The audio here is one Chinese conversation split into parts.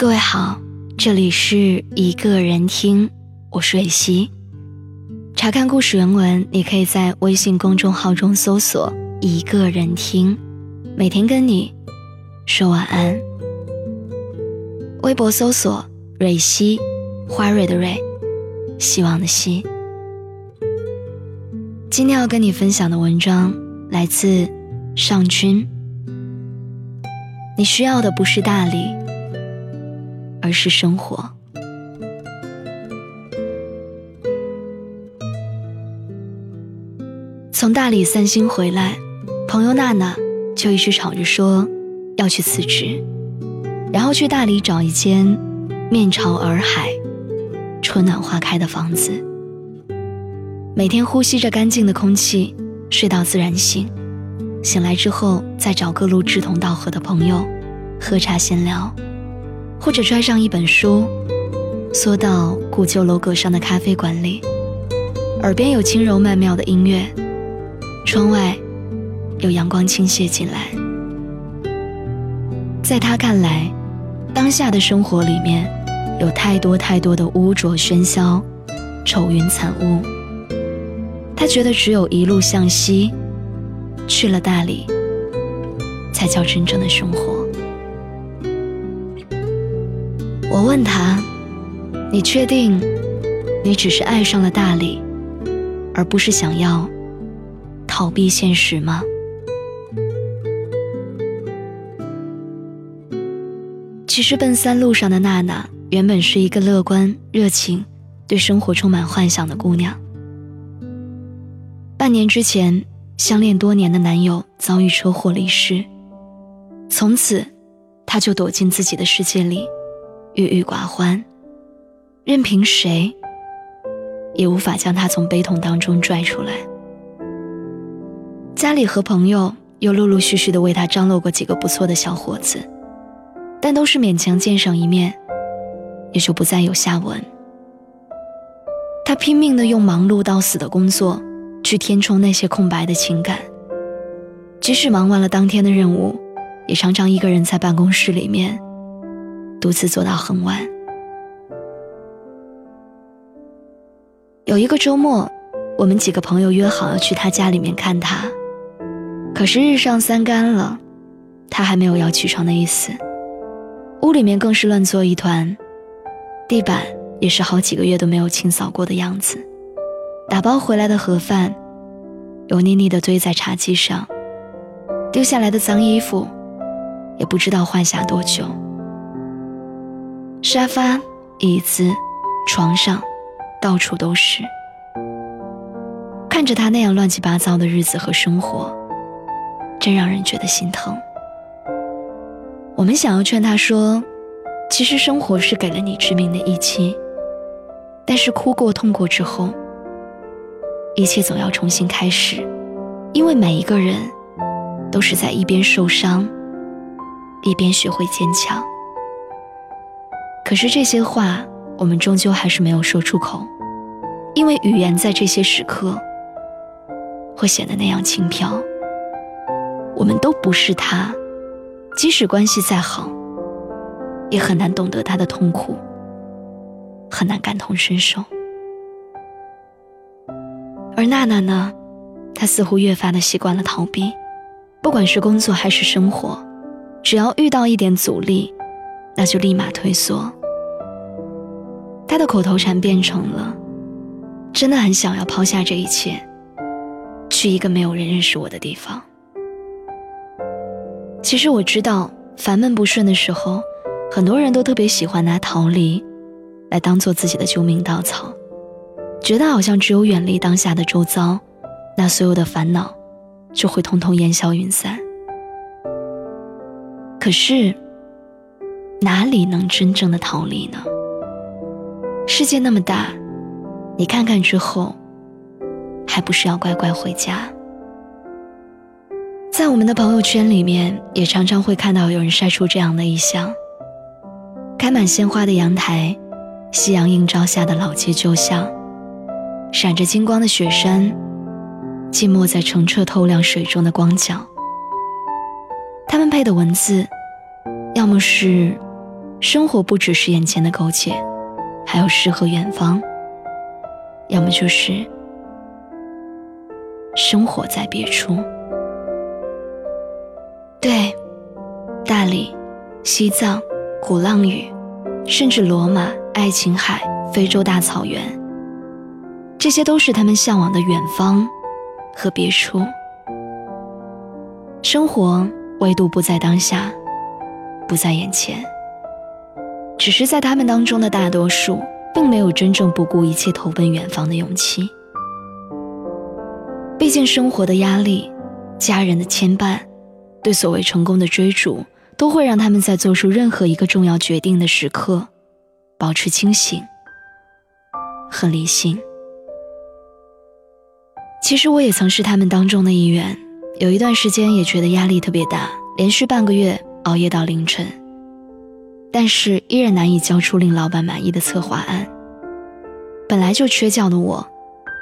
各位好，这里是一个人听，我是蕊希。查看故事原文，你可以在微信公众号中搜索“一个人听”，每天跟你说晚安。微博搜索“蕊希”，花蕊的蕊，希望的希。今天要跟你分享的文章来自上君。你需要的不是大理，而是生活。从大理散心回来，朋友娜娜就一直吵着说要去辞职，然后去大理找一间面朝洱海、春暖花开的房子，每天呼吸着干净的空气，睡到自然醒。醒来之后，再找各路志同道合的朋友，喝茶闲聊，或者揣上一本书，缩到古旧楼阁上的咖啡馆里，耳边有轻柔曼妙的音乐，窗外有阳光倾泻进来。在他看来，当下的生活里面有太多太多的污浊喧嚣、愁云惨雾，他觉得只有一路向西。去了大理，才叫真正的生活。我问他：“你确定，你只是爱上了大理，而不是想要逃避现实吗？”其实，奔三路上的娜娜原本是一个乐观、热情、对生活充满幻想的姑娘。半年之前。相恋多年的男友遭遇车祸离世，从此，她就躲进自己的世界里，郁郁寡欢，任凭谁也无法将他从悲痛当中拽出来。家里和朋友又陆陆续续的为他张罗过几个不错的小伙子，但都是勉强见上一面，也就不再有下文。他拼命的用忙碌到死的工作。去填充那些空白的情感，即使忙完了当天的任务，也常常一个人在办公室里面独自坐到很晚。有一个周末，我们几个朋友约好要去他家里面看他，可是日上三竿了，他还没有要起床的意思，屋里面更是乱作一团，地板也是好几个月都没有清扫过的样子。打包回来的盒饭，油腻腻的堆在茶几上；丢下来的脏衣服，也不知道换下多久。沙发、椅子、床上，到处都是。看着他那样乱七八糟的日子和生活，真让人觉得心疼。我们想要劝他说：“其实生活是给了你致命的一击，但是哭过、痛过之后。”一切总要重新开始，因为每一个人都是在一边受伤，一边学会坚强。可是这些话，我们终究还是没有说出口，因为语言在这些时刻会显得那样轻飘。我们都不是他，即使关系再好，也很难懂得他的痛苦，很难感同身受。而娜娜呢，她似乎越发的习惯了逃避，不管是工作还是生活，只要遇到一点阻力，那就立马退缩。的口头禅变成了：“真的很想要抛下这一切，去一个没有人认识我的地方。”其实我知道，烦闷不顺的时候，很多人都特别喜欢拿逃离，来当做自己的救命稻草。觉得好像只有远离当下的周遭，那所有的烦恼就会通通烟消云散。可是，哪里能真正的逃离呢？世界那么大，你看看之后，还不是要乖乖回家？在我们的朋友圈里面，也常常会看到有人晒出这样的一项：开满鲜花的阳台，夕阳映照下的老街旧巷。闪着金光的雪山，浸没在澄澈透亮水中的光脚。他们配的文字，要么是生活不只是眼前的苟且，还有诗和远方；要么就是生活在别处。对，大理、西藏、鼓浪屿，甚至罗马、爱琴海、非洲大草原，这些都是他们向往的远方和别处。生活唯独不在当下，不在眼前。只是在他们当中的大多数，并没有真正不顾一切投奔远方的勇气。毕竟生活的压力、家人的牵绊、对所谓成功的追逐，都会让他们在做出任何一个重要决定的时刻，保持清醒和理性。其实我也曾是他们当中的一员，有一段时间也觉得压力特别大，连续半个月熬夜到凌晨。但是依然难以交出令老板满意的策划案。本来就缺觉的我，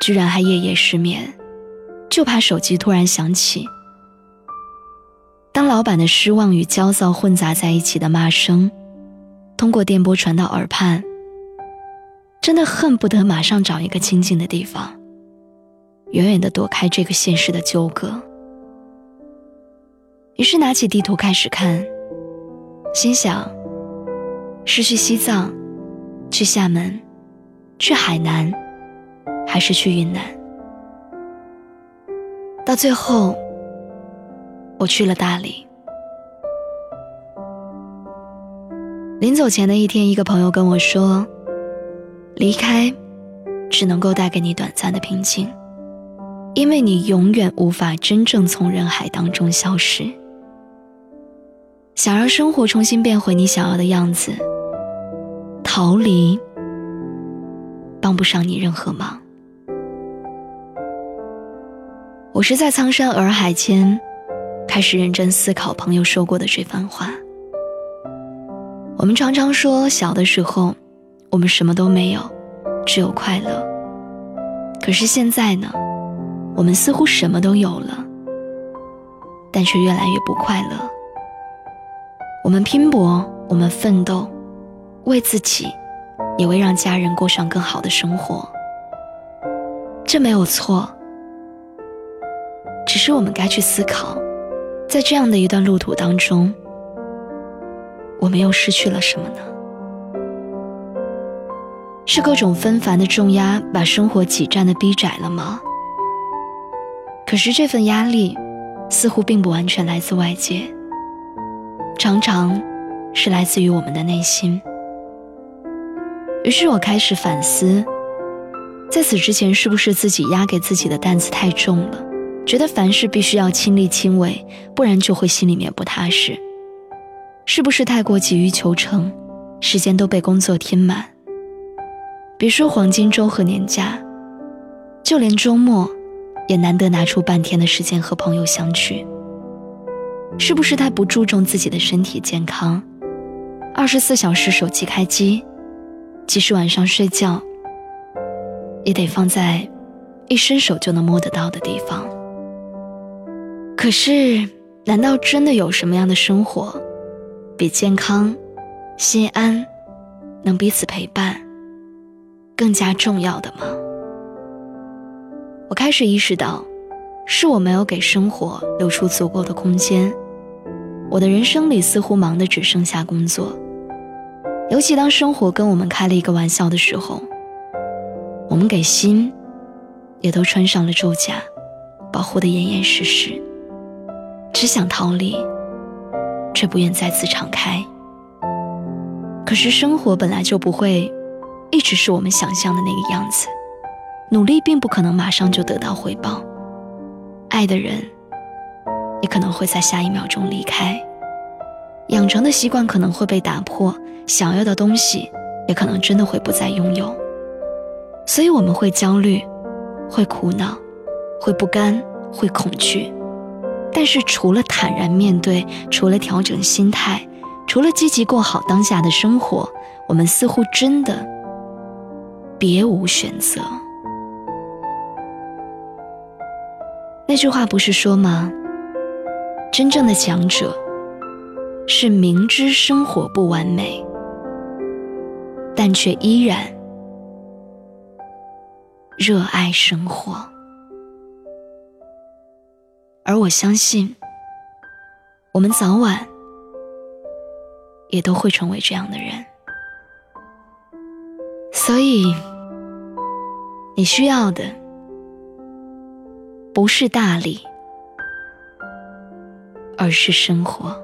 居然还夜夜失眠，就怕手机突然响起。当老板的失望与焦躁混杂在一起的骂声，通过电波传到耳畔，真的恨不得马上找一个清静的地方，远远的躲开这个现实的纠葛。于是拿起地图开始看，心想。是去西藏，去厦门，去海南，还是去云南？到最后，我去了大理。临走前的一天，一个朋友跟我说：“离开，只能够带给你短暂的平静，因为你永远无法真正从人海当中消失。想让生活重新变回你想要的样子。”逃离，帮不上你任何忙。我是在苍山洱海间，开始认真思考朋友说过的这番话。我们常常说，小的时候，我们什么都没有，只有快乐。可是现在呢，我们似乎什么都有了，但却越来越不快乐。我们拼搏，我们奋斗。为自己，也为让家人过上更好的生活，这没有错。只是我们该去思考，在这样的一段路途当中，我们又失去了什么呢？是各种纷繁的重压把生活挤占的逼窄了吗？可是这份压力，似乎并不完全来自外界，常常是来自于我们的内心。于是我开始反思，在此之前是不是自己压给自己的担子太重了？觉得凡事必须要亲力亲为，不然就会心里面不踏实。是不是太过急于求成，时间都被工作填满？别说黄金周和年假，就连周末，也难得拿出半天的时间和朋友相聚。是不是太不注重自己的身体健康？二十四小时手机开机。即使晚上睡觉，也得放在一伸手就能摸得到的地方。可是，难道真的有什么样的生活，比健康、心安、能彼此陪伴更加重要的吗？我开始意识到，是我没有给生活留出足够的空间。我的人生里似乎忙的只剩下工作。尤其当生活跟我们开了一个玩笑的时候，我们给心也都穿上了咒甲，保护的严严实实，只想逃离，却不愿再次敞开。可是生活本来就不会一直是我们想象的那个样子，努力并不可能马上就得到回报，爱的人也可能会在下一秒钟离开。养成的习惯可能会被打破，想要的东西也可能真的会不再拥有，所以我们会焦虑，会苦恼，会不甘，会恐惧。但是除了坦然面对，除了调整心态，除了积极过好当下的生活，我们似乎真的别无选择。那句话不是说吗？真正的强者。是明知生活不完美，但却依然热爱生活。而我相信，我们早晚也都会成为这样的人。所以，你需要的不是大理，而是生活。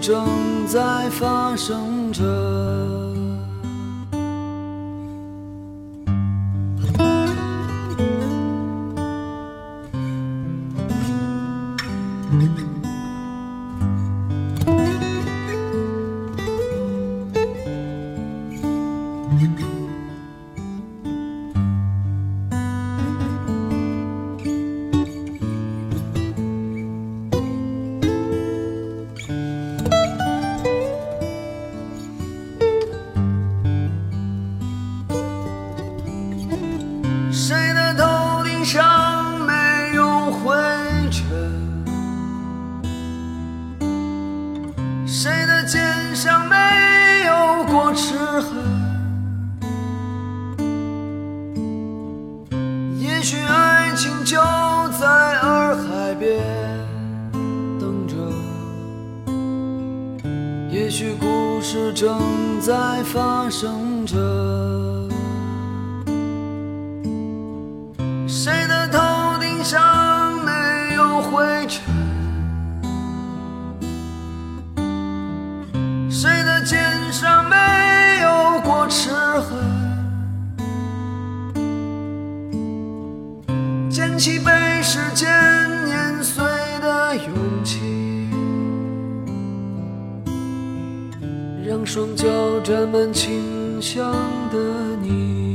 正在发生着。正在发生着，谁的头顶上没有灰尘？谁的肩上没有过齿痕？捡起被双脚沾满清香的你。